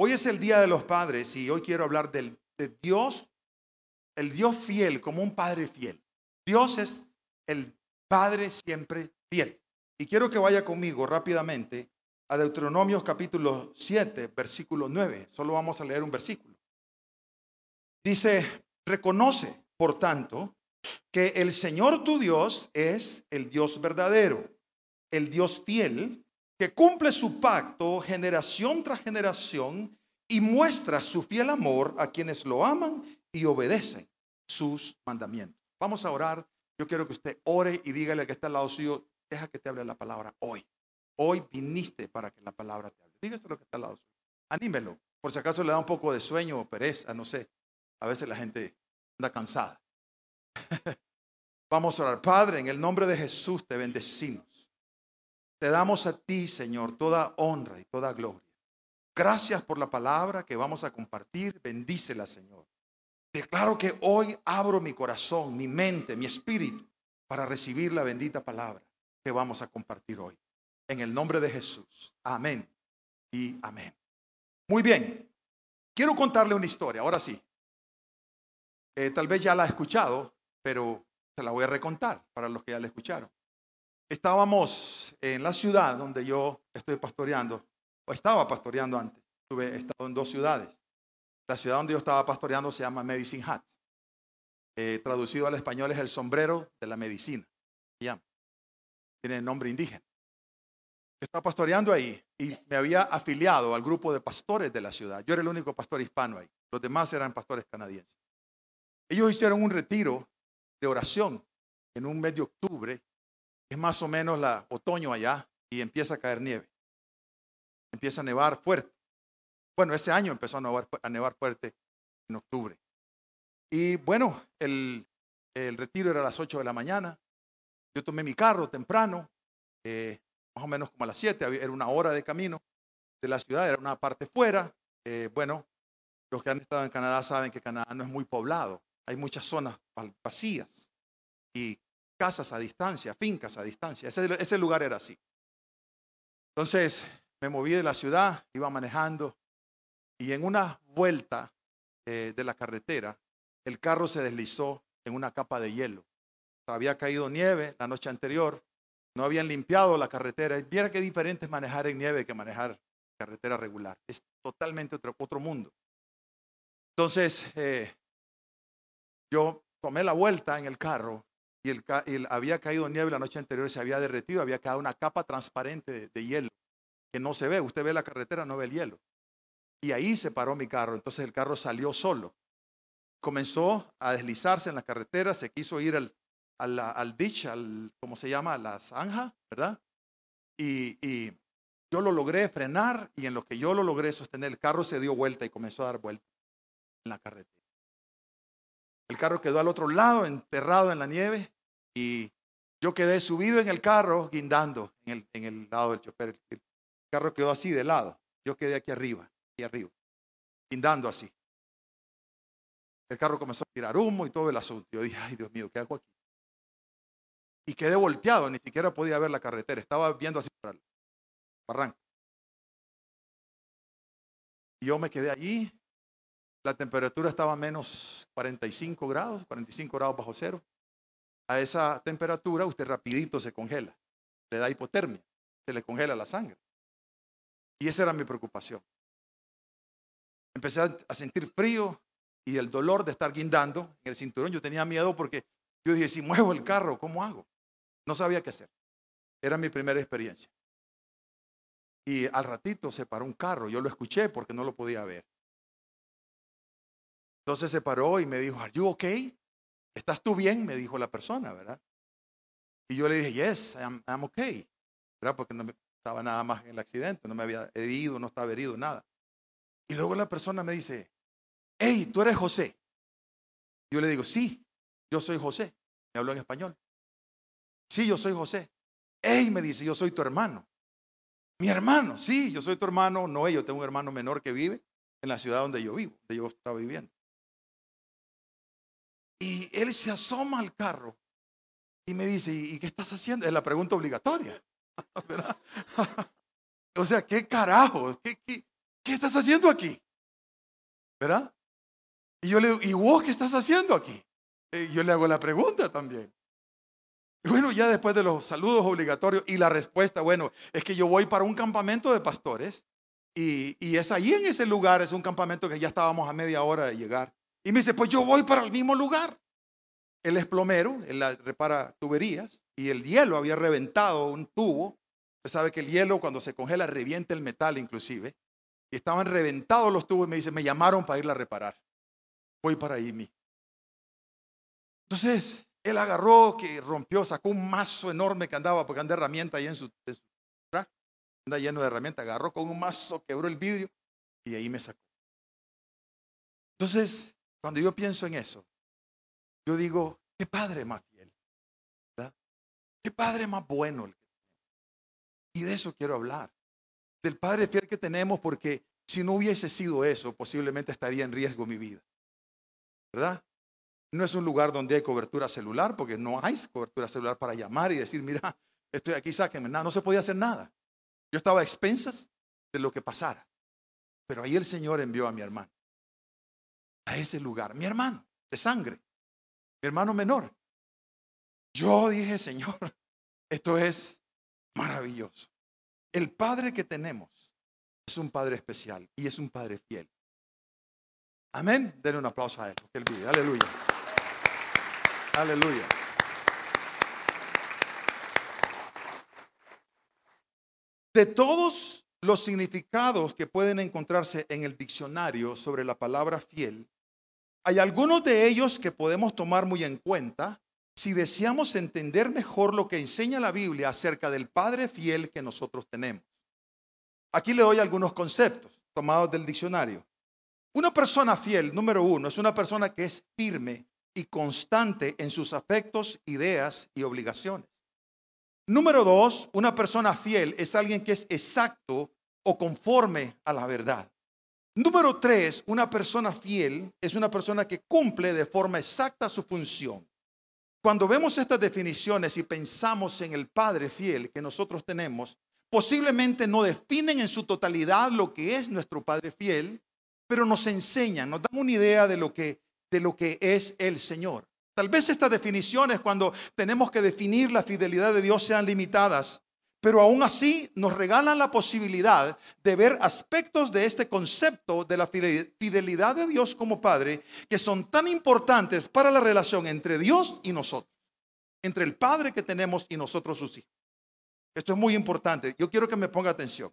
Hoy es el Día de los Padres y hoy quiero hablar de Dios, el Dios fiel como un Padre fiel. Dios es el Padre siempre fiel. Y quiero que vaya conmigo rápidamente a Deuteronomios capítulo 7, versículo 9. Solo vamos a leer un versículo. Dice, reconoce, por tanto, que el Señor tu Dios es el Dios verdadero, el Dios fiel, que cumple su pacto generación tras generación y muestra su fiel amor a quienes lo aman y obedecen sus mandamientos. Vamos a orar. Yo quiero que usted ore y dígale al que está al lado suyo, deja que te hable la palabra hoy. Hoy viniste para que la palabra te hable. Dígase lo que está al lado suyo. Anímelo. Por si acaso le da un poco de sueño o pereza, no sé. A veces la gente anda cansada. Vamos a orar. Padre, en el nombre de Jesús te bendecimos. Te damos a ti, Señor, toda honra y toda gloria. Gracias por la palabra que vamos a compartir. Bendícela, Señor. Declaro que hoy abro mi corazón, mi mente, mi espíritu para recibir la bendita palabra que vamos a compartir hoy. En el nombre de Jesús. Amén y amén. Muy bien. Quiero contarle una historia. Ahora sí. Eh, tal vez ya la ha escuchado, pero se la voy a recontar para los que ya la escucharon. Estábamos en la ciudad donde yo estoy pastoreando, o estaba pastoreando antes. Estuve, estado en dos ciudades. La ciudad donde yo estaba pastoreando se llama Medicine Hat. Traducido al español es el sombrero de la medicina. Tiene nombre indígena. Estaba pastoreando ahí y me había afiliado al grupo de pastores de la ciudad. Yo era el único pastor hispano ahí. Los demás eran pastores canadienses. Ellos hicieron un retiro de oración en un mes de octubre es más o menos la otoño allá y empieza a caer nieve. Empieza a nevar fuerte. Bueno, ese año empezó a nevar, fuerte en octubre. Y bueno, el, el, retiro era a las 8 de la mañana. Yo tomé mi carro temprano, eh, más o menos como a las 7, era una hora de camino de la ciudad, era una parte fuera. Eh, bueno, los que han estado en Canadá saben que Canadá no es muy poblado, hay muchas zonas vacías y casas a distancia, fincas a distancia. Ese, lugar era así. Entonces me moví de la ciudad, iba manejando y en una vuelta eh, de la carretera, el carro se deslizó en una capa de hielo. Había caído nieve la noche anterior, no habían limpiado la carretera. Viera qué diferente es manejar en nieve que manejar carretera regular. Es totalmente otro, mundo. Entonces, eh, yo tomé la vuelta en el carro y había caído nieve la noche anterior, se había derretido, había quedado una capa transparente de, hielo que no se ve. Usted ve la carretera, no ve el hielo. Y ahí se paró mi carro. Entonces el carro salió solo. Comenzó a deslizarse en la carretera, se quiso ir al, al, al ditch, al, ¿cómo se llama? A la zanja, ¿verdad? Y, y, yo lo logré frenar y en lo que yo lo logré sostener, el carro se dio vuelta y comenzó a dar vuelta en la carretera. El carro quedó al otro lado, enterrado en la nieve, y yo quedé subido en el carro, guindando en el, en el lado del chofer. El carro quedó así de lado. Yo quedé aquí arriba, aquí arriba, guindando así. El carro comenzó a tirar humo y todo el asunto. Yo dije, ay Dios mío, ¿qué hago aquí? Y quedé volteado, ni siquiera podía ver la carretera. Estaba viendo así para el barranco. Y yo me quedé allí la temperatura estaba a menos 45 grados, 45 grados bajo cero. A esa temperatura usted rapidito se congela, le da hipotermia, se le congela la sangre. Y esa era mi preocupación. Empecé a sentir frío y el dolor de estar guindando en el cinturón. Yo tenía miedo porque yo dije, si muevo el carro, ¿cómo hago? No sabía qué hacer. Era mi primera experiencia. Y al ratito se paró un carro. Yo lo escuché porque no lo podía ver. Entonces se paró y me dijo, ¿Are you okay? ¿Estás tú bien? Me dijo la persona, ¿verdad? Y yo le dije, yes, I'm, I'm okay. ¿Verdad? Porque no estaba nada más en el accidente, no me había herido, no estaba herido, nada. Y luego la persona me dice, hey, tú eres José. Yo le digo, sí, yo soy José. Me habló en español. Sí, yo soy José. Hey, me dice, yo soy tu hermano. Mi hermano, sí, yo soy tu hermano. No, yo tengo un hermano menor que vive en la ciudad donde yo vivo, donde yo estaba viviendo. Y él se asoma al carro y me dice, ¿y qué estás haciendo? Es la pregunta obligatoria. o sea, ¿qué carajo? ¿Qué, qué, estás haciendo aquí? ¿Verdad? Y yo le digo, ¿y vos qué estás haciendo aquí? Y yo le hago la pregunta también. Y bueno, ya después de los saludos obligatorios y la respuesta, bueno, es que yo voy para un campamento de pastores y, y, es ahí en ese lugar, es un campamento que ya estábamos a media hora de llegar. Y me dice, pues yo voy para el mismo lugar. Él es plomero, él repara tuberías y el hielo había reventado un tubo. Usted sabe que el hielo cuando se congela revienta el metal inclusive. Y estaban reventados los tubos y me dice, me llamaron para irla a reparar. Voy para ahí, mi. Entonces, él agarró, que rompió, sacó un mazo enorme que andaba, porque anda herramienta ahí en su, en anda lleno de herramientas, agarró con un mazo, quebró el vidrio y ahí me sacó. Entonces, cuando yo pienso en eso, yo digo, qué padre más fiel, ¿verdad? qué padre más bueno. Y de eso quiero hablar, del padre fiel que tenemos, porque si no hubiese sido eso, posiblemente estaría en riesgo mi vida, ¿verdad? No es un lugar donde hay cobertura celular, porque no hay cobertura celular para llamar y decir, mira, estoy aquí, sáquenme. Nada, no se podía hacer nada. Yo estaba a expensas de lo que pasara. Pero ahí el Señor envió a mi hermano. A ese lugar. Mi hermano, de sangre. Mi hermano menor. Yo dije, Señor, esto es maravilloso. El Padre que tenemos es un Padre especial y es un Padre fiel. Amén. Denle un aplauso a Él, porque Él vive. Aleluya. Aleluya. De todos los significados que pueden encontrarse en el diccionario sobre la palabra fiel, hay algunos de ellos que podemos tomar muy en cuenta si deseamos entender mejor lo que enseña la Biblia acerca del Padre fiel que nosotros tenemos. Aquí le doy algunos conceptos tomados del diccionario. Una persona fiel, número uno, es una persona que es firme y constante en sus afectos, ideas y obligaciones. Número dos, una persona fiel es alguien que es exacto o conforme a la verdad. Número tres, una persona fiel es una persona que cumple de forma exacta su función. Cuando vemos estas definiciones y pensamos en el Padre fiel que nosotros tenemos, posiblemente no definen en su totalidad lo que es nuestro Padre fiel, pero nos enseñan, nos dan una idea de lo que de lo que es el Señor. Tal vez estas definiciones cuando tenemos que definir la fidelidad de Dios sean limitadas, pero aún así nos regalan la posibilidad de ver aspectos de este concepto de la fidelidad de Dios como Padre que son tan importantes para la relación entre Dios y nosotros, entre el Padre que tenemos y nosotros sus hijos. Esto es muy importante. Yo quiero que me ponga atención.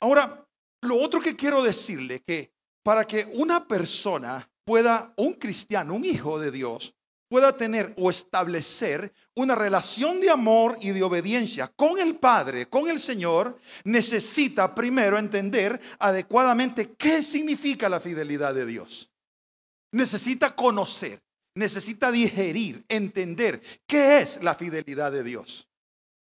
Ahora, lo otro que quiero decirle que para que una persona pueda un cristiano, un hijo de Dios, pueda tener o establecer una relación de amor y de obediencia con el Padre, con el Señor, necesita primero entender adecuadamente qué significa la fidelidad de Dios. Necesita conocer, necesita digerir, entender qué es la fidelidad de Dios.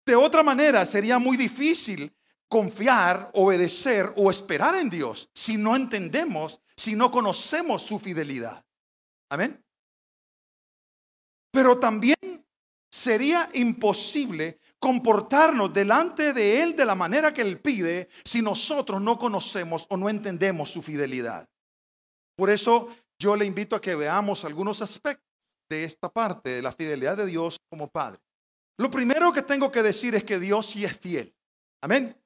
De otra manera, sería muy difícil confiar, obedecer o esperar en Dios si no entendemos si no conocemos su fidelidad. Amén. Pero también sería imposible comportarnos delante de Él de la manera que Él pide si nosotros no conocemos o no entendemos su fidelidad. Por eso yo le invito a que veamos algunos aspectos de esta parte de la fidelidad de Dios como Padre. Lo primero que tengo que decir es que Dios sí es fiel. Amén.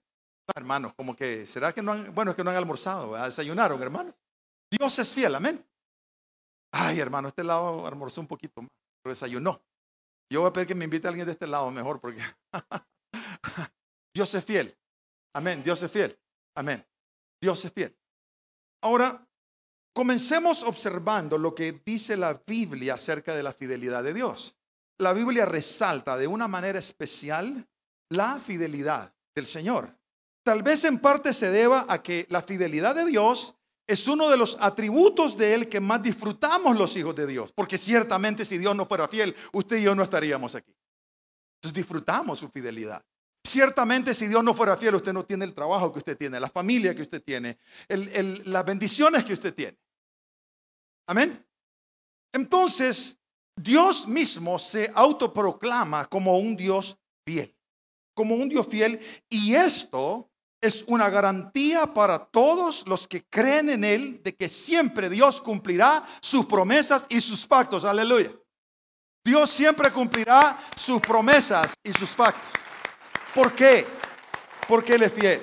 Hermanos, como que, ¿será que no han, bueno, es que no han almorzado, desayunaron, hermanos? Dios es fiel, amén. Ay, hermano, este lado almorzó un poquito más, pero desayunó. Yo voy a pedir que me invite a alguien de este lado mejor, porque Dios es fiel. Amén, Dios es fiel. Amén. Dios es fiel. Ahora, comencemos observando lo que dice la Biblia acerca de la fidelidad de Dios. La Biblia resalta de una manera especial la fidelidad del Señor. Tal vez en parte se deba a que la fidelidad de Dios es uno de los atributos de Él que más disfrutamos los hijos de Dios. Porque ciertamente si Dios no fuera fiel, usted y yo no estaríamos aquí. Entonces disfrutamos su fidelidad. Ciertamente si Dios no fuera fiel, usted no tiene el trabajo que usted tiene, la familia que usted tiene, las bendiciones que usted tiene. Amén. Entonces, Dios mismo se autoproclama como un Dios fiel, como un Dios fiel. Y esto es una garantía para todos los que creen en Él de que siempre Dios cumplirá sus promesas y sus pactos. Aleluya. Dios siempre cumplirá sus promesas y sus pactos. ¿Por qué? Porque Él es fiel.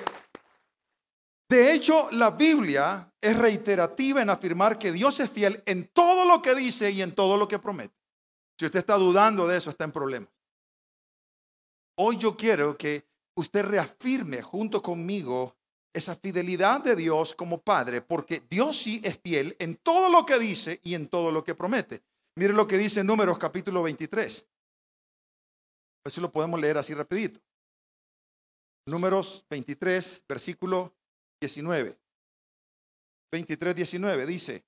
De hecho, la Biblia es reiterativa en afirmar que Dios es fiel en todo lo que dice y en todo lo que promete. Si usted está dudando de eso, está en problemas. Hoy yo quiero que usted reafirme junto conmigo esa fidelidad de Dios como Padre, porque Dios sí es fiel en todo lo que dice y en todo lo que promete. Mire lo que dice en Números capítulo 23. Eso lo podemos leer así rapidito. Números 23, versículo 19. 23, 19 dice,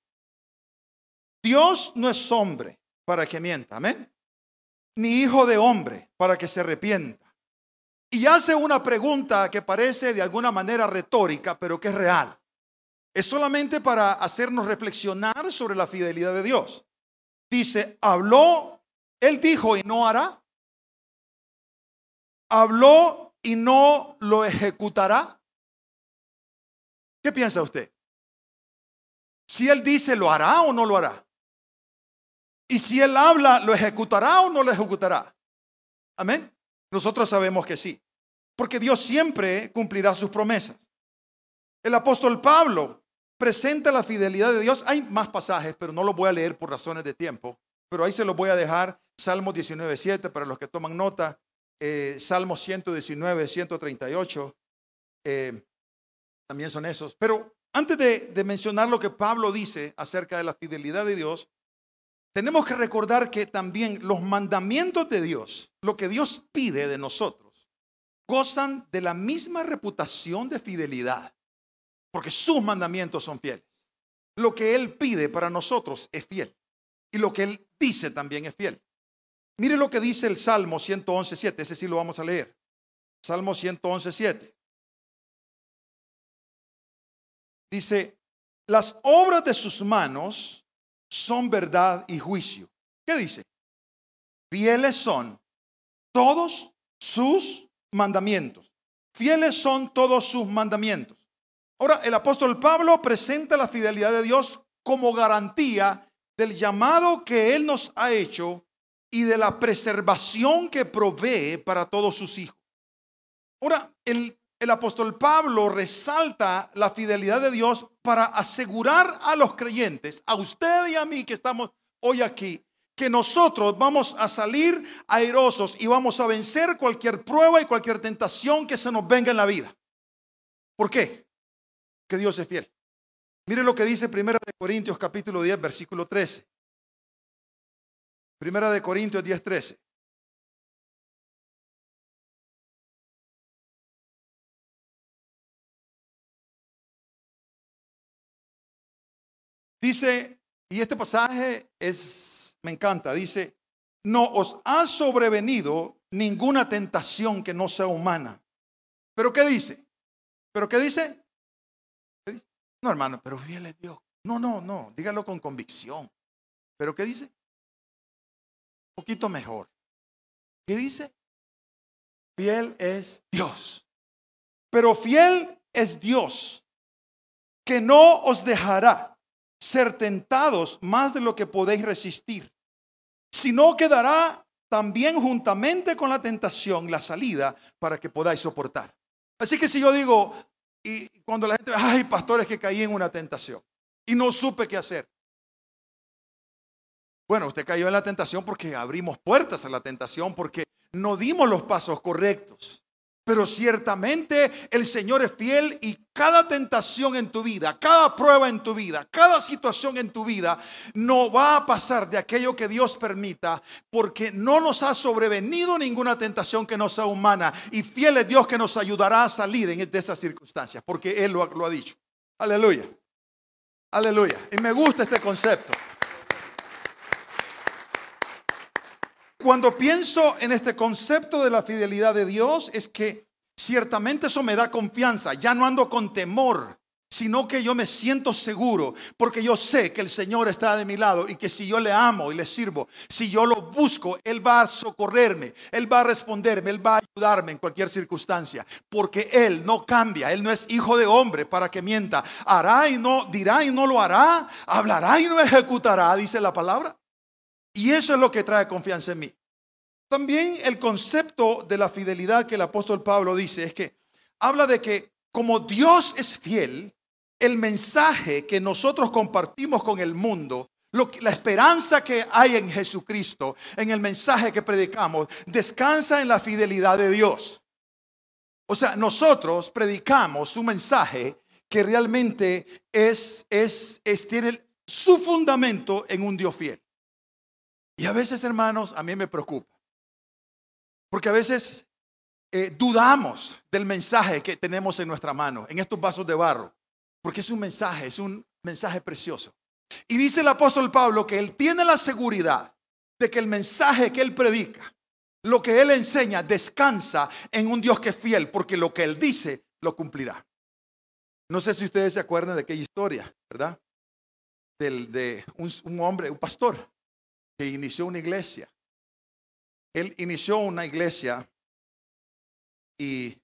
Dios no es hombre para que mienta, amén, ni hijo de hombre para que se arrepienta. Y hace una pregunta que parece de alguna manera retórica, pero que es real. Es solamente para hacernos reflexionar sobre la fidelidad de Dios. Dice, habló, él dijo y no hará. Habló y no lo ejecutará. ¿Qué piensa usted? Si él dice, ¿lo hará o no lo hará? Y si él habla, ¿lo ejecutará o no lo ejecutará? Amén. Nosotros sabemos que sí, porque Dios siempre cumplirá sus promesas. El apóstol Pablo presenta la fidelidad de Dios. Hay más pasajes, pero no los voy a leer por razones de tiempo, pero ahí se los voy a dejar. Salmos 19.7 para los que toman nota. Eh, Salmos 119, 138. Eh, también son esos. Pero antes de mencionar lo que Pablo dice acerca de la fidelidad de Dios, tenemos que recordar que también los mandamientos de Dios, lo que Dios pide de nosotros, gozan de la misma reputación de fidelidad, porque sus mandamientos son fieles. Lo que Él pide para nosotros es fiel y lo que Él dice también es fiel. Mire lo que dice el Salmo 111.7, ese sí lo vamos a leer. Salmo 111.7. Dice, las obras de sus manos son verdad y juicio. ¿Qué dice? Fieles son todos sus mandamientos. Fieles son todos sus mandamientos. Ahora, el apóstol Pablo presenta la fidelidad de Dios como garantía del llamado que Él nos ha hecho y de la preservación que provee para todos sus hijos. Ahora, el el apóstol Pablo resalta la fidelidad de Dios para asegurar a los creyentes, a usted y a mí que estamos hoy aquí, que nosotros vamos a salir airosos y vamos a vencer cualquier prueba y cualquier tentación que se nos venga en la vida. ¿Por qué? Que Dios es fiel. Mire lo que dice Primera de Corintios capítulo 10 versículo 13. Primera de Corintios 10 13. Dice, y este pasaje es, me encanta, dice, no os ha sobrevenido ninguna tentación que no sea humana. ¿Pero qué dice? ¿Pero qué dice? No, hermano, pero fiel es Dios. No, no, no, dígalo con convicción. ¿Pero qué dice? Un poquito mejor. ¿Qué dice? Fiel es Dios. Pero fiel es Dios, que no os dejará ser tentados más de lo que podéis resistir, sino quedará también juntamente con la tentación la salida para que podáis soportar. Así que si yo digo, y cuando la gente, ay, pastores que caí en una tentación y no supe qué hacer. Bueno, usted cayó en la tentación porque abrimos puertas a la tentación, porque no dimos los pasos correctos. Pero ciertamente el Señor es fiel y cada tentación en tu vida, cada prueba en tu vida, cada situación en tu vida no va a pasar de aquello que Dios permita porque no nos ha sobrevenido ninguna tentación que no sea humana y fiel es Dios que nos ayudará a salir de esas circunstancias porque Él lo, lo ha dicho. Aleluya. Aleluya. Y me gusta este concepto. Cuando pienso en este concepto de la fidelidad de Dios, es que ciertamente eso me da confianza. Ya no ando con temor. sino que yo me siento seguro porque yo sé que el Señor está de mi lado y que si yo le amo y le sirvo, si yo lo busco, Él va a socorrerme, Él va a responderme, Él va a ayudarme en cualquier circunstancia, porque Él no cambia, Él no es hijo de hombre para que mienta, hará y no dirá y no lo hará, hablará y no ejecutará, dice la palabra. Y eso es lo que trae confianza en mí. También el concepto de la fidelidad que el apóstol Pablo dice es que habla de que como Dios es fiel, el mensaje que nosotros compartimos con el mundo, la esperanza que hay en Jesucristo, en el mensaje que predicamos, descansa en la fidelidad de Dios. O sea, nosotros predicamos un mensaje que realmente es, es, tiene su fundamento en un Dios fiel. Y a veces, hermanos, a mí me preocupa. Porque a veces eh, dudamos del mensaje que tenemos en nuestra mano, en estos vasos de barro. Porque es un mensaje, es un mensaje precioso. Y dice el apóstol Pablo que él tiene la seguridad de que el mensaje que él predica, lo que él enseña, descansa en un Dios que es fiel, porque lo que él dice lo cumplirá. No sé si ustedes se acuerdan de aquella historia, ¿verdad? Del, de un hombre, un pastor, que inició una iglesia. Él inició una iglesia y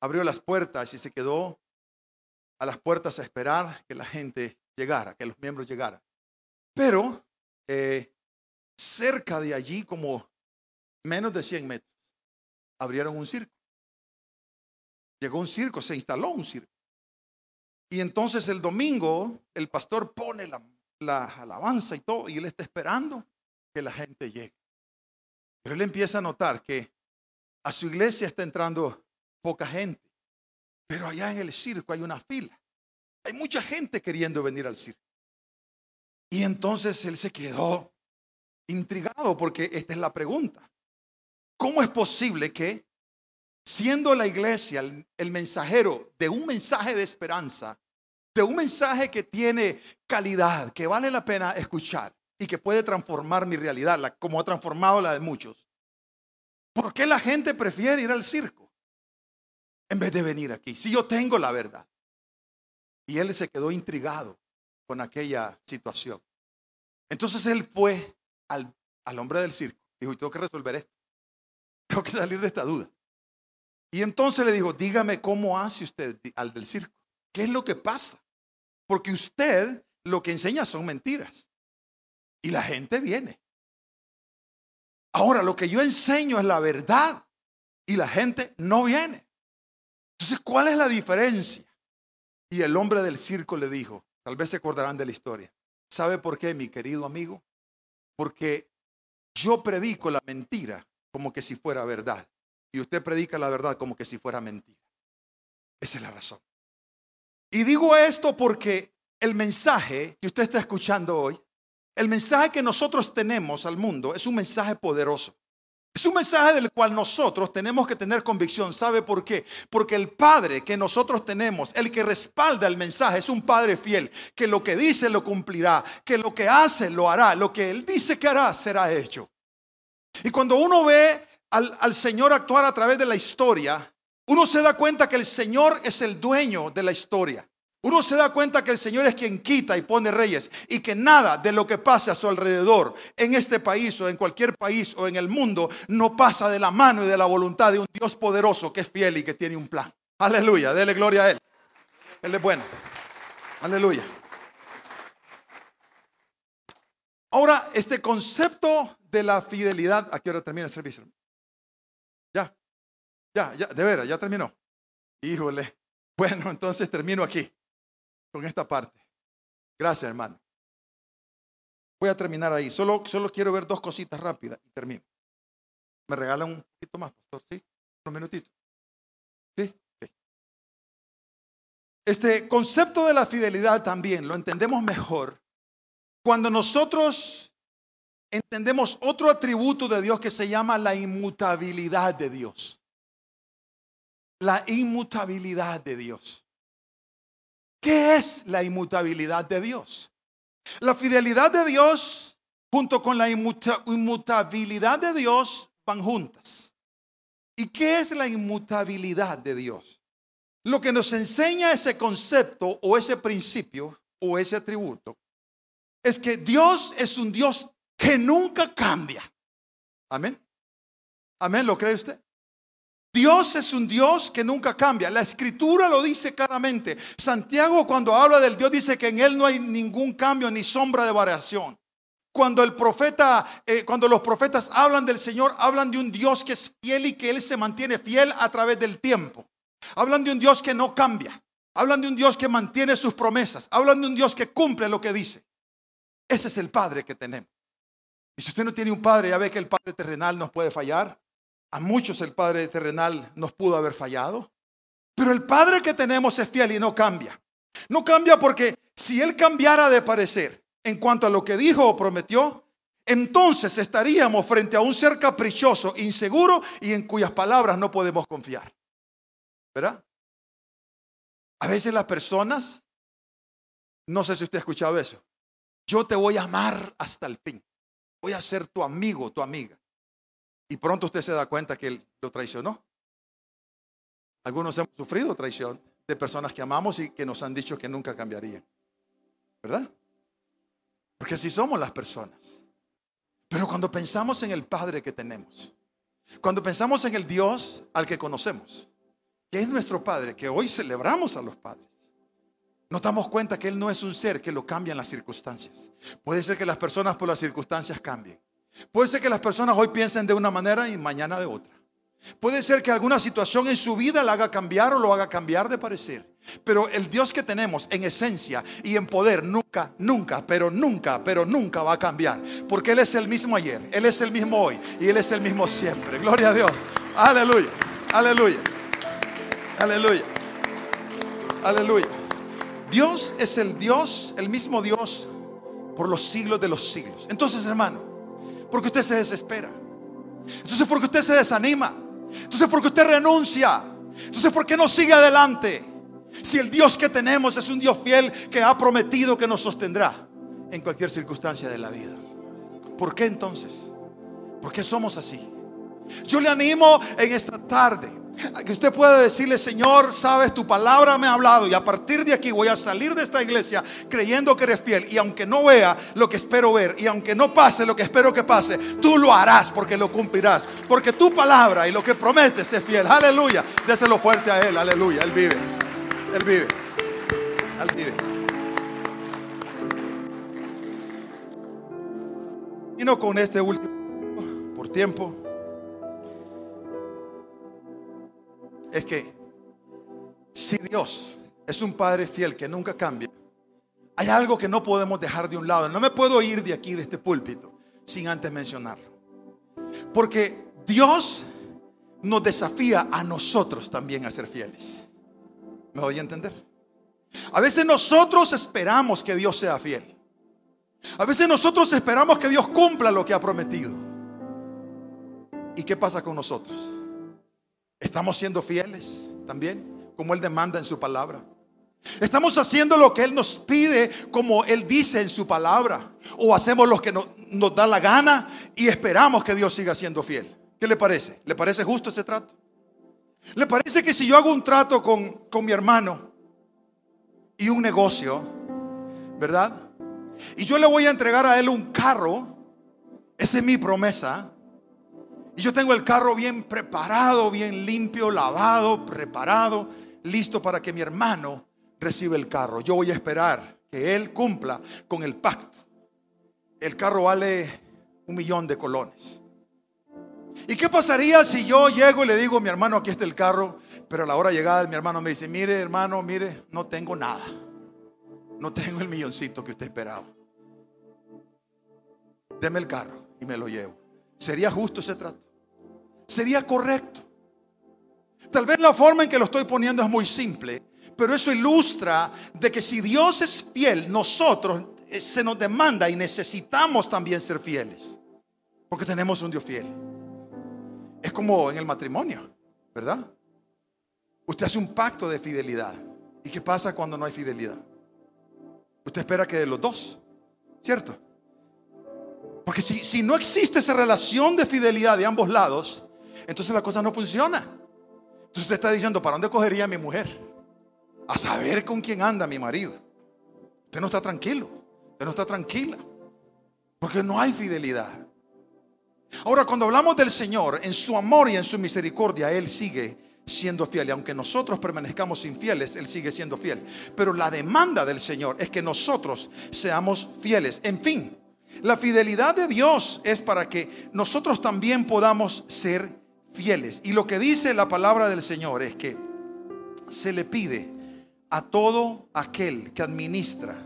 abrió las puertas y se quedó a las puertas a esperar que la gente llegara, que los miembros llegaran. Pero eh, cerca de allí, como menos de 100 metros, abrieron un circo. Llegó un circo, se instaló un circo. Y entonces el domingo el pastor pone la, la alabanza y todo, y él está esperando que la gente llegue. Pero él empieza a notar que a su iglesia está entrando poca gente, pero allá en el circo hay una fila. Hay mucha gente queriendo venir al circo. Y entonces él se quedó intrigado porque esta es la pregunta. ¿Cómo es posible que siendo la iglesia el, el, mensajero de un mensaje de esperanza, de un mensaje que tiene calidad, que vale la pena escuchar, y que puede transformar mi realidad, como ha transformado la de muchos. ¿Por qué la gente prefiere ir al circo en vez de venir aquí? Si yo tengo la verdad. Y él se quedó intrigado con aquella situación. Entonces él fue al, al hombre del circo. Dijo, y tengo que resolver esto. Tengo que salir de esta duda. Y entonces le dijo, dígame cómo hace usted al del circo. ¿Qué es lo que pasa? Porque usted lo que enseña son mentiras. Y la gente viene. Ahora, lo que yo enseño es la verdad y la gente no viene. Entonces, ¿cuál es la diferencia? Y el hombre del circo le dijo, tal vez se acordarán de la historia. ¿Sabe por qué, mi querido amigo? Porque yo predico la mentira como que si fuera verdad. Y usted predica la verdad como que si fuera mentira. Esa es la razón. Y digo esto porque el mensaje que usted está escuchando hoy el mensaje que nosotros tenemos al mundo es un mensaje poderoso. Es un mensaje del cual nosotros tenemos que tener convicción. ¿Sabe por qué? Porque el Padre que nosotros tenemos, el que respalda el mensaje, es un Padre fiel, que lo que dice lo cumplirá, que lo que hace lo hará, lo que Él dice que hará será hecho. Y cuando uno ve al, Señor actuar a través de la historia, uno se da cuenta que el Señor es el dueño de la historia. Uno se da cuenta que el Señor es quien quita y pone reyes y que nada de lo que pase a su alrededor en este país o en cualquier país o en el mundo no pasa de la mano y de la voluntad de un Dios poderoso que es fiel y que tiene un plan. Aleluya, dele gloria a Él. Él es bueno. Aleluya. Ahora, este concepto de la fidelidad, ¿a qué hora termina el servicio? Ya, ya, ya, de veras, ya terminó. Híjole. Bueno, entonces termino aquí con esta parte. Gracias, hermano. Voy a terminar ahí. Solo, solo quiero ver dos cositas rápidas y termino. ¿Me regalan un poquito más, pastor? ¿Sí? Un minutito. ¿Sí? Este concepto de la fidelidad también lo entendemos mejor cuando nosotros entendemos otro atributo de Dios que se llama la inmutabilidad de Dios. La inmutabilidad de Dios. ¿Qué es la inmutabilidad de Dios? La fidelidad de Dios junto con la inmutabilidad de Dios van juntas. ¿Y qué es la inmutabilidad de Dios? Lo que nos enseña ese concepto o ese principio o ese atributo es que Dios es un Dios que nunca cambia. Amén. Amén, ¿lo cree usted? Dios es un Dios que nunca cambia. La escritura lo dice claramente. Santiago cuando habla del Dios dice que en Él no hay ningún cambio ni sombra de variación. Cuando el profeta, eh, cuando los profetas hablan del Señor, hablan de un Dios que es fiel y que Él se mantiene fiel a través del tiempo. Hablan de un Dios que no cambia. Hablan de un Dios que mantiene sus promesas. Hablan de un Dios que cumple lo que dice. Ese es el Padre que tenemos. Y si usted no tiene un Padre, ya ve que el Padre terrenal nos puede fallar. A muchos el Padre terrenal nos pudo haber fallado. Pero el Padre que tenemos es fiel y no cambia. No cambia porque si Él cambiara de parecer en cuanto a lo que dijo o prometió, entonces estaríamos frente a un ser caprichoso, inseguro y en cuyas palabras no podemos confiar. ¿Verdad? A veces las personas, no sé si usted ha escuchado eso, yo te voy a amar hasta el fin, voy a ser tu amigo, tu amiga. Y pronto usted se da cuenta que él lo traicionó. Algunos hemos sufrido traición de personas que amamos y que nos han dicho que nunca cambiarían. ¿Verdad? Porque así somos las personas. Pero cuando pensamos en el Padre que tenemos, cuando pensamos en el Dios al que conocemos, que es nuestro Padre, que hoy celebramos a los padres, nos damos cuenta que Él no es un ser que lo cambian las circunstancias. Puede ser que las personas por las circunstancias cambien. Puede ser que las personas hoy piensen de una manera y mañana de otra. Puede ser que alguna situación en su vida la haga cambiar o lo haga cambiar de parecer. Pero el Dios que tenemos en esencia y en poder nunca, nunca, pero nunca, pero nunca va a cambiar. Porque Él es el mismo ayer, Él es el mismo hoy y Él es el mismo siempre. Gloria a Dios. Aleluya, aleluya, aleluya, aleluya. Dios es el Dios, el mismo Dios por los siglos de los siglos. Entonces, hermano, porque usted se desespera. Entonces, porque usted se desanima. Entonces, porque usted renuncia. Entonces, ¿por qué no sigue adelante? Si el Dios que tenemos es un Dios fiel que ha prometido que nos sostendrá en cualquier circunstancia de la vida. ¿Por qué entonces? ¿Por qué somos así? Yo le animo en esta tarde que usted pueda decirle, Señor, sabes, tu palabra me ha hablado y a partir de aquí voy a salir de esta iglesia creyendo que eres fiel y aunque no vea lo que espero ver y aunque no pase lo que espero que pase, tú lo harás porque lo cumplirás, porque tu palabra y lo que prometes es fiel. Aleluya. Déselo fuerte a Él, aleluya. Él vive, Él vive, Él vive. Y con este último, por tiempo. Es que si Dios es un Padre fiel que nunca cambia, hay algo que no podemos dejar de un lado. No me puedo ir de aquí, de este púlpito, sin antes mencionarlo. Porque Dios nos desafía a nosotros también a ser fieles. ¿Me voy a entender? A veces nosotros esperamos que Dios sea fiel. A veces nosotros esperamos que Dios cumpla lo que ha prometido. ¿Y qué pasa con nosotros? ¿Estamos siendo fieles también, como Él demanda en su palabra? ¿Estamos haciendo lo que Él nos pide como Él dice en su palabra? ¿O hacemos lo que nos, da la gana y esperamos que Dios siga siendo fiel? ¿Qué le parece? ¿Le parece justo ese trato? ¿Le parece que si yo hago un trato con, con mi hermano y un negocio, ¿verdad? Y yo le voy a entregar a él un carro, esa es mi promesa, y yo tengo el carro bien preparado, bien limpio, lavado, preparado, listo para que mi hermano reciba el carro. Yo voy a esperar que él cumpla con el pacto. El carro vale un millón de colones. ¿Y qué pasaría si yo llego y le digo, mi hermano, aquí está el carro, pero a la hora llegada mi hermano me dice, mire hermano, mire, no tengo nada. No tengo el milloncito que usted esperaba. Deme el carro y me lo llevo. ¿Sería justo ese trato? ¿Sería correcto? Tal vez la forma en que lo estoy poniendo es muy simple, pero eso ilustra de que si Dios es fiel, nosotros eh, se nos demanda y necesitamos también ser fieles, porque tenemos un Dios fiel. Es como en el matrimonio, ¿verdad? Usted hace un pacto de fidelidad. ¿Y qué pasa cuando no hay fidelidad? Usted espera que de los dos, ¿cierto? Porque si, no existe esa relación de fidelidad de ambos lados, entonces la cosa no funciona. Entonces usted está diciendo, ¿para dónde cogería a mi mujer? a saber con quién anda mi marido. Usted no está tranquilo, usted no está tranquila, porque no hay fidelidad. Ahora, cuando hablamos del Señor, en su amor y en su misericordia, Él sigue siendo fiel. Y aunque nosotros permanezcamos infieles, Él sigue siendo fiel. Pero la demanda del Señor es que nosotros seamos fieles. En fin, la fidelidad de Dios es para que nosotros también podamos ser fieles. Y lo que dice la palabra del Señor es que se le pide a todo aquel que administra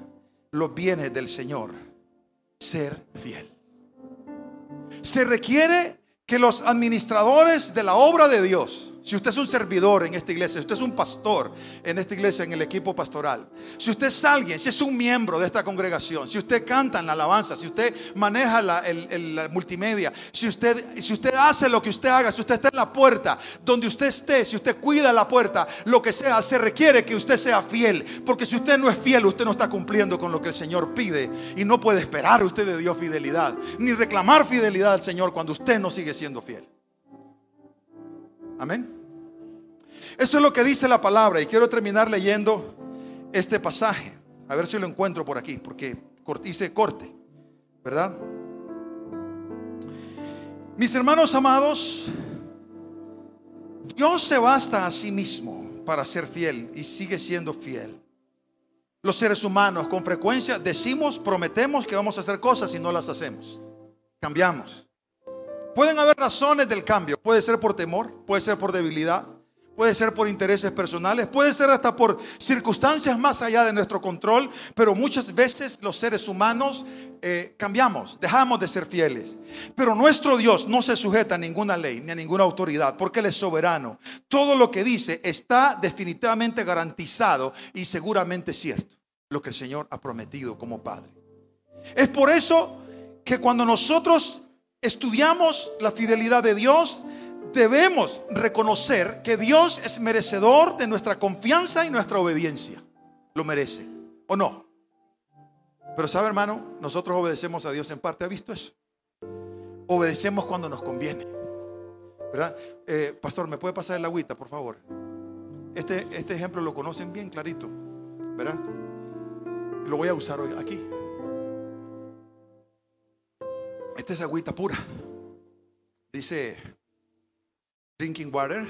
los bienes del Señor ser fiel. Se requiere que los administradores de la obra de Dios si usted es un servidor en esta iglesia, si usted es un pastor en esta iglesia, en el equipo pastoral, si usted es alguien, si es un miembro de esta congregación, si usted canta en la alabanza, si usted maneja la, el, multimedia, si usted, si usted hace lo que usted haga, si usted está en la puerta, donde usted esté, si usted cuida la puerta, lo que sea, se requiere que usted sea fiel. Porque si usted no es fiel, usted no está cumpliendo con lo que el Señor pide y no puede esperar usted de Dios fidelidad, ni reclamar fidelidad al Señor cuando usted no sigue siendo fiel. Amén. Eso es lo que dice la palabra y quiero terminar leyendo este pasaje. A ver si lo encuentro por aquí, porque dice corte, ¿verdad? Mis hermanos amados, Dios se basta a sí mismo para ser fiel y sigue siendo fiel. Los seres humanos con frecuencia decimos, prometemos que vamos a hacer cosas y no las hacemos. Cambiamos. Pueden haber razones del cambio. Puede ser por temor, puede ser por debilidad, puede ser por intereses personales, puede ser hasta por circunstancias más allá de nuestro control, pero muchas veces los seres humanos eh, cambiamos, dejamos de ser fieles. Pero nuestro Dios no se sujeta a ninguna ley ni a ninguna autoridad, porque Él es soberano. Todo lo que dice está definitivamente garantizado y seguramente cierto, lo que el Señor ha prometido como Padre. Es por eso que cuando nosotros estudiamos la fidelidad de Dios, debemos reconocer que Dios es merecedor de nuestra confianza y nuestra obediencia. Lo merece, ¿o no? Pero sabe hermano, nosotros obedecemos a Dios en parte. ¿Ha visto eso? Obedecemos cuando nos conviene. ¿Verdad? Eh, pastor, ¿me puede pasar el agüita, por favor? Este, este ejemplo lo conocen bien clarito. ¿Verdad? Lo voy a usar hoy aquí. Esta es agüita pura. Dice drinking water.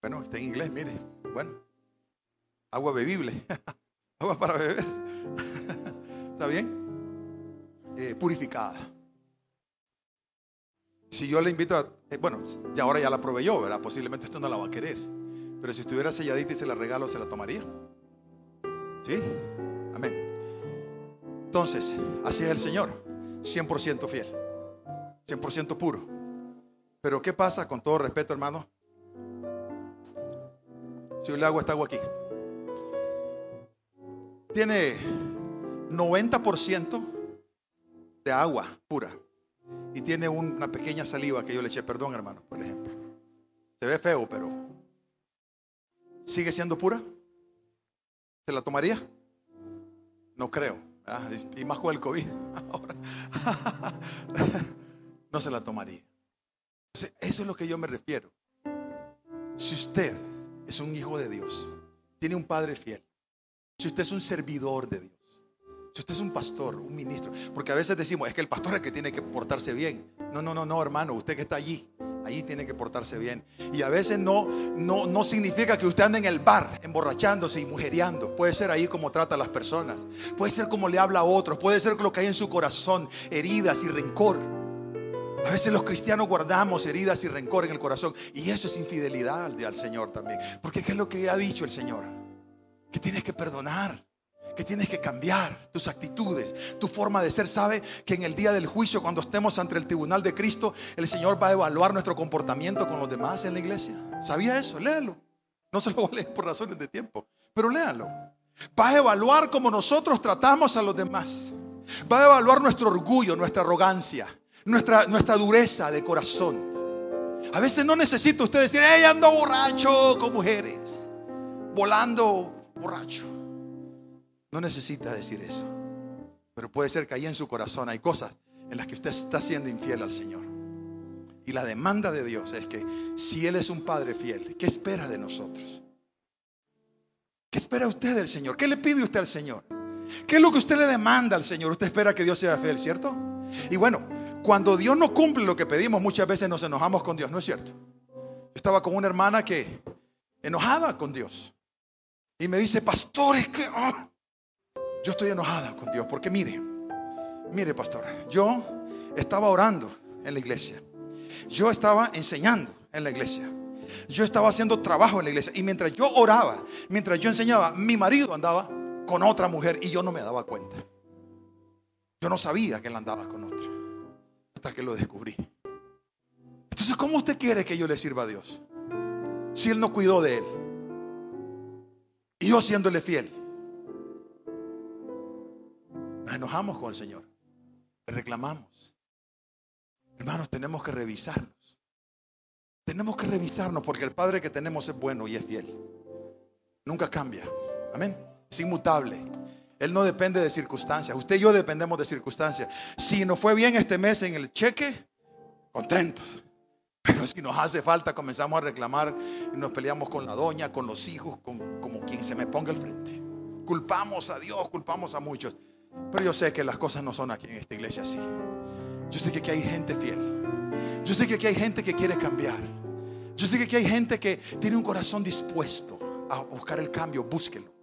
Bueno, está en inglés, mire. Bueno, agua bebible. agua para beber. ¿Está bien? Eh, purificada. Si yo le invito a, eh, bueno, ya ahora ya la probé yo, ¿verdad? Posiblemente usted no la va a querer. Pero si estuviera selladita y se la regalo, ¿se la tomaría? ¿Sí? Amén. Entonces, así es el Señor. 100% fiel, 100% puro. Pero ¿qué pasa con todo respeto, hermano? Si yo le hago esta agua aquí, tiene 90% de agua pura y tiene una pequeña saliva que yo le eché, perdón, hermano, por ejemplo. Se ve feo, pero ¿sigue siendo pura? ¿Se la tomaría? No creo. Y más con el COVID. Ahora. no se la tomaría. Eso es lo que yo me refiero. Si usted es un hijo de Dios, tiene un padre fiel, si usted es un servidor de Dios, si usted es un pastor, un ministro, porque a veces decimos, es que el pastor es el que tiene que portarse bien. No, no, no, no, hermano, usted que está allí, Ahí tiene que portarse bien. Y a veces no, no, no significa que usted ande en el bar emborrachándose y mujeriando. Puede ser ahí como trata a las personas. Puede ser como le habla a otros. Puede ser lo que hay en su corazón, heridas y rencor. A veces los cristianos guardamos heridas y rencor en el corazón. Y eso es infidelidad al Señor también. Porque ¿qué es lo que ha dicho el Señor? Que tienes que perdonar que tienes que cambiar tus actitudes, tu forma de ser. Sabe que en el día del juicio, cuando estemos ante el tribunal de Cristo, el Señor va a evaluar nuestro comportamiento con los demás en la iglesia. ¿Sabía eso? Léalo. No se lo voy a leer por razones de tiempo, pero léalo. Va a evaluar cómo nosotros tratamos a los demás. Va a evaluar nuestro orgullo, nuestra arrogancia, nuestra, nuestra dureza de corazón. A veces no necesita usted decir, ella ando borracho con mujeres, volando borracho. No necesita decir eso. Pero puede ser que ahí en su corazón hay cosas en las que usted está siendo infiel al Señor. Y la demanda de Dios es que si Él es un Padre fiel, ¿qué espera de nosotros? espera usted del Señor? ¿Qué le pide usted al Señor? ¿Qué es lo que usted le demanda al Señor? Usted espera que Dios sea fiel, ¿cierto? Y bueno, cuando Dios no cumple lo que pedimos, muchas veces nos enojamos con Dios, ¿no es cierto? Yo estaba con una hermana que enojada con Dios. Y me dice, pastor, es que ah, yo estoy enojada con Dios. Porque mire, mire, pastor, yo estaba orando en la iglesia. Yo estaba enseñando en la iglesia. Yo estaba haciendo trabajo en la iglesia. Y mientras yo oraba, mientras yo enseñaba, mi marido andaba con otra mujer y yo no me daba cuenta. Yo no sabía que él andaba con otra. Hasta que lo descubrí. Entonces, ¿cómo usted quiere que yo le sirva a Dios? Si él no cuidó de él. Y yo siéndole fiel. Nos enojamos con el Señor. Le reclamamos. Hermanos, tenemos que revisarnos. Tenemos que revisarnos porque el Padre que tenemos es bueno y es fiel. Nunca cambia. Amén. Es inmutable. Él no depende de circunstancias. Usted y yo dependemos de circunstancias. Si nos fue bien este mes en el cheque, contentos. Pero si nos hace falta, comenzamos a reclamar y nos peleamos con la doña, con los hijos, con, como quien se me ponga al frente. Culpamos a Dios, culpamos a muchos. Pero yo sé que las cosas no son aquí en esta iglesia así. Yo sé que aquí hay gente fiel. Yo sé que aquí hay gente que quiere cambiar. Yo sé que aquí hay gente que tiene un corazón dispuesto a buscar el cambio. Búsquelo.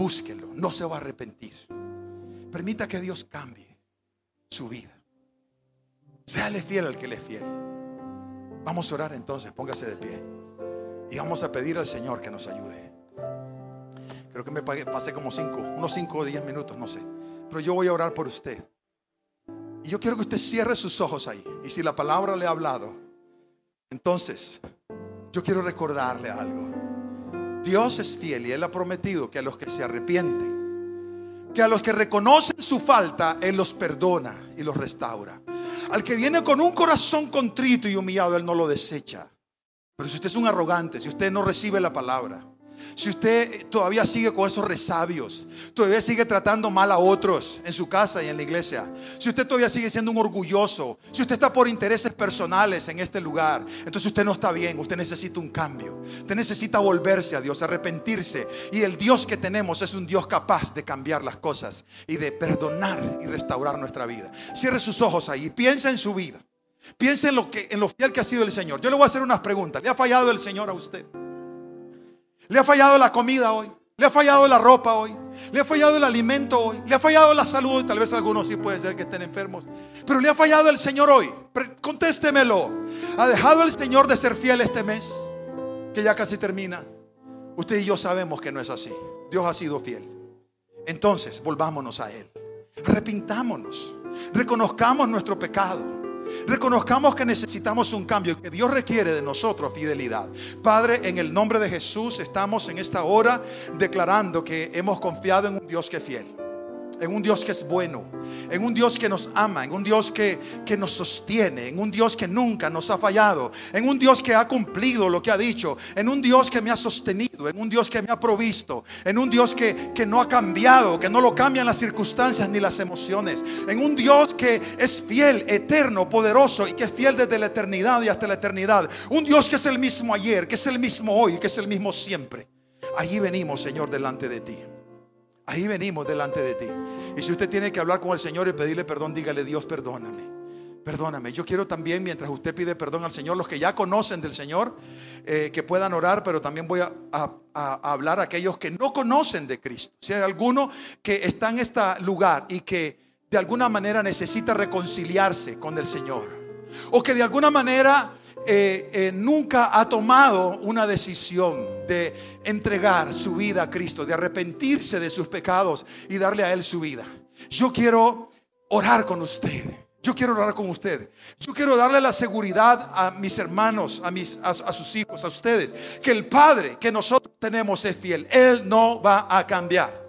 Búsquelo. No se va a arrepentir. Permita que Dios cambie su vida. Séale fiel al que le es fiel. Vamos a orar entonces. Póngase de pie. Y vamos a pedir al Señor que nos ayude. Creo que me pasé como cinco, unos cinco o diez minutos, no sé. Pero yo voy a orar por usted. Y yo quiero que usted cierre sus ojos ahí. Y si la palabra le ha hablado, entonces yo quiero recordarle algo. Dios es fiel y Él ha prometido que a los que se arrepienten, que a los que reconocen su falta, Él los perdona y los restaura. Al que viene con un corazón contrito y humillado, Él no lo desecha. Pero si usted es un arrogante, si usted no recibe la palabra, si usted todavía sigue con esos resabios, todavía sigue tratando mal a otros en su casa y en la iglesia, si usted todavía sigue siendo un orgulloso, si usted está por intereses personales en este lugar, entonces usted no está bien, usted necesita un cambio, usted necesita volverse a Dios, arrepentirse. Y el Dios que tenemos es un Dios capaz de cambiar las cosas y de perdonar y restaurar nuestra vida. Cierre sus ojos ahí piensa en su vida. Piensa en lo, que, en lo fiel que ha sido el Señor. Yo le voy a hacer unas preguntas. ¿Le ha fallado el Señor a usted? Le ha fallado la comida hoy. Le ha fallado la ropa hoy. Le ha fallado el alimento hoy. Le ha fallado la salud. Tal vez algunos sí puede ser que estén enfermos. Pero le ha fallado el Señor hoy. Contéstemelo. ¿Ha dejado el Señor de ser fiel este mes? Que ya casi termina. Usted y yo sabemos que no es así. Dios ha sido fiel. Entonces, volvámonos a Él. Arrepintámonos. Reconozcamos nuestro pecado. Reconozcamos que necesitamos un cambio, que Dios requiere de nosotros fidelidad. Padre, en el nombre de Jesús estamos en esta hora declarando que hemos confiado en un Dios que es fiel en un Dios que es bueno, en un Dios que nos ama, en un Dios que, que, nos sostiene, en un Dios que nunca nos ha fallado, en un Dios que ha cumplido lo que ha dicho, en un Dios que me ha sostenido, en un Dios que me ha provisto, en un Dios que, que no ha cambiado, que no lo cambian las circunstancias ni las emociones, en un Dios que es fiel, eterno, poderoso y que es fiel desde la eternidad y hasta la eternidad. Un Dios que es el mismo ayer, que es el mismo hoy, que es el mismo siempre. Allí venimos, Señor, delante de ti. Ahí venimos delante de ti. Y si usted tiene que hablar con el Señor y pedirle perdón, dígale, Dios, perdóname. Perdóname. Yo quiero también, mientras usted pide perdón al Señor, los que ya conocen del Señor, eh, que puedan orar, pero también voy a, hablar a aquellos que no conocen de Cristo. Si hay alguno que está en este lugar y que de alguna manera necesita reconciliarse con el Señor, o que de alguna manera eh, eh, nunca ha tomado una decisión de entregar su vida a Cristo, de arrepentirse de sus pecados y darle a Él su vida. Yo quiero orar con usted. Yo quiero orar con usted. Yo quiero darle la seguridad a mis hermanos, a, mis, a, sus hijos, a ustedes, que el Padre que nosotros tenemos es fiel. Él no va a cambiar.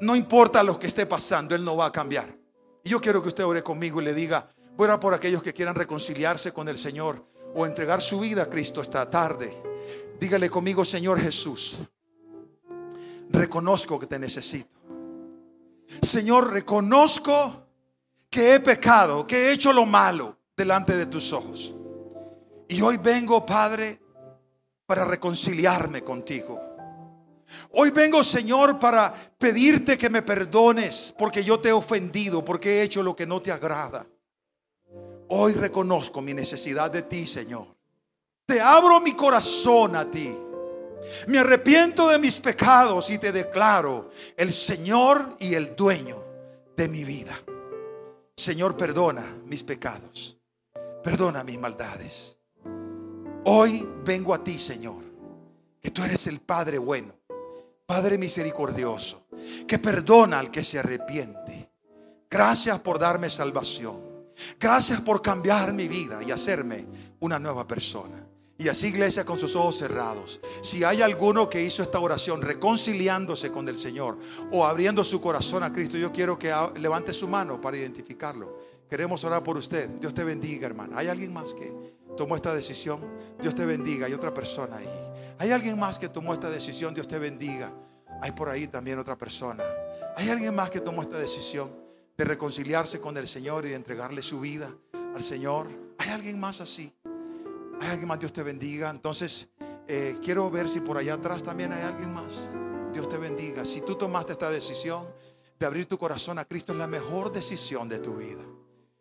No importa lo que esté pasando, Él no va a cambiar. Y yo quiero que usted ore conmigo y le diga, Voy por aquellos que quieran reconciliarse con el Señor o entregar su vida a Cristo esta tarde. Dígale conmigo, Señor Jesús, reconozco que te necesito. Señor, reconozco que he pecado, que he hecho lo malo delante de tus ojos. Y hoy vengo, Padre, para reconciliarme contigo. Hoy vengo, Señor, para pedirte que me perdones porque yo te he ofendido, porque he hecho lo que no te agrada. Hoy reconozco mi necesidad de ti, Señor. Te abro mi corazón a ti. Me arrepiento de mis pecados y te declaro el Señor y el dueño de mi vida. Señor, perdona mis pecados. Perdona mis maldades. Hoy vengo a ti, Señor, que tú eres el Padre bueno, Padre misericordioso, que perdona al que se arrepiente. Gracias por darme salvación. Gracias por cambiar mi vida y hacerme una nueva persona. Y así iglesia con sus ojos cerrados. Si hay alguno que hizo esta oración reconciliándose con el Señor o abriendo su corazón a Cristo, yo quiero que levante su mano para identificarlo. Queremos orar por usted. Dios te bendiga, hermano. ¿Hay alguien más que tomó esta decisión? Dios te bendiga. Hay otra persona ahí. ¿Hay alguien más que tomó esta decisión? Dios te bendiga. Hay por ahí también otra persona. ¿Hay alguien más que tomó esta decisión de reconciliarse con el Señor y de entregarle su vida al Señor? ¿Hay alguien más así? ¿Hay alguien más? Dios te bendiga. Entonces, eh, quiero ver si por allá atrás también hay alguien más. Dios te bendiga. Si tú tomaste esta decisión de abrir tu corazón a Cristo, es la mejor decisión de tu vida.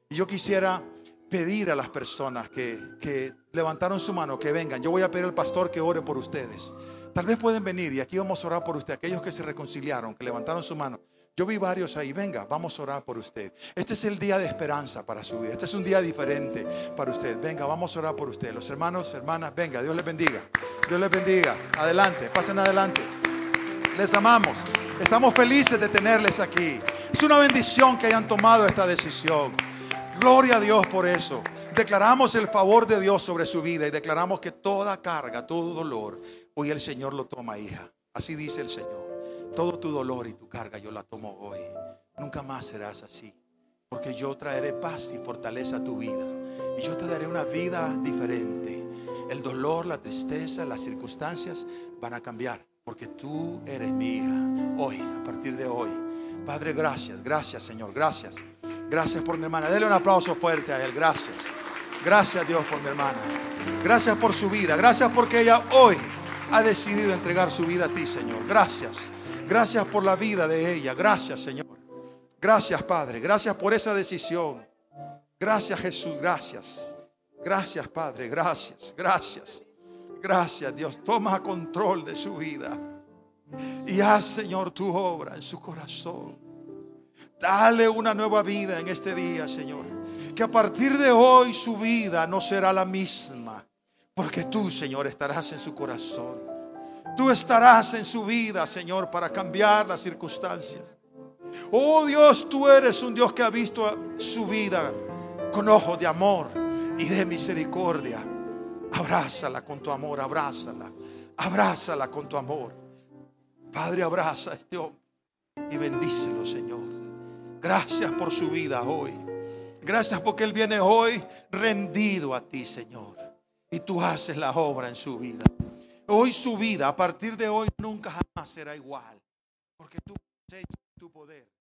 Y yo quisiera pedir a las personas que, que levantaron su mano que vengan. Yo voy a pedir al pastor que ore por ustedes. Tal vez pueden venir y aquí vamos a orar por usted. Aquellos que se reconciliaron, que levantaron su mano. Yo vi varios ahí, venga, vamos a orar por usted. Este es el día de esperanza para su vida. Este es un día diferente para usted. Venga, vamos a orar por usted. Los hermanos, hermanas, venga, Dios les bendiga. Dios les bendiga. Adelante, pasen adelante. Les amamos. Estamos felices de tenerles aquí. Es una bendición que hayan tomado esta decisión. Gloria a Dios por eso. Declaramos el favor de Dios sobre su vida y declaramos que toda carga, todo dolor, hoy el Señor lo toma, hija. Así dice el Señor. Todo tu dolor y tu carga yo la tomo hoy. Nunca más serás así. Porque yo traeré paz y fortaleza a tu vida. Y yo te daré una vida diferente. El dolor, la tristeza, las circunstancias van a cambiar. Porque tú eres mi hija. Hoy, a partir de hoy. Padre, gracias, gracias Señor, gracias. Gracias por mi hermana. Dele un aplauso fuerte a él. Gracias. Gracias Dios por mi hermana. Gracias por su vida. Gracias porque ella hoy ha decidido entregar su vida a ti, Señor. Gracias. Gracias por la vida de ella. Gracias, Señor. Gracias, Padre. Gracias por esa decisión. Gracias, Jesús. Gracias. Gracias, Padre. Gracias. Gracias. Gracias, Dios. Toma control de su vida. Y haz, Señor, tu obra en su corazón. Dale una nueva vida en este día, Señor. Que a partir de hoy su vida no será la misma. Porque tú, Señor, estarás en su corazón. Tú estarás en su vida, Señor, para cambiar las circunstancias. Oh Dios, tú eres un Dios que ha visto su vida con ojos de amor y de misericordia. Abrázala con tu amor, abrázala. Abrázala con tu amor. Padre, abraza a este hombre y bendícelo, Señor. Gracias por su vida hoy. Gracias porque Él viene hoy rendido a ti, Señor. Y tú haces la obra en su vida. Hoy su vida, a partir de hoy, nunca jamás será igual. Porque tu, tu poder estarán para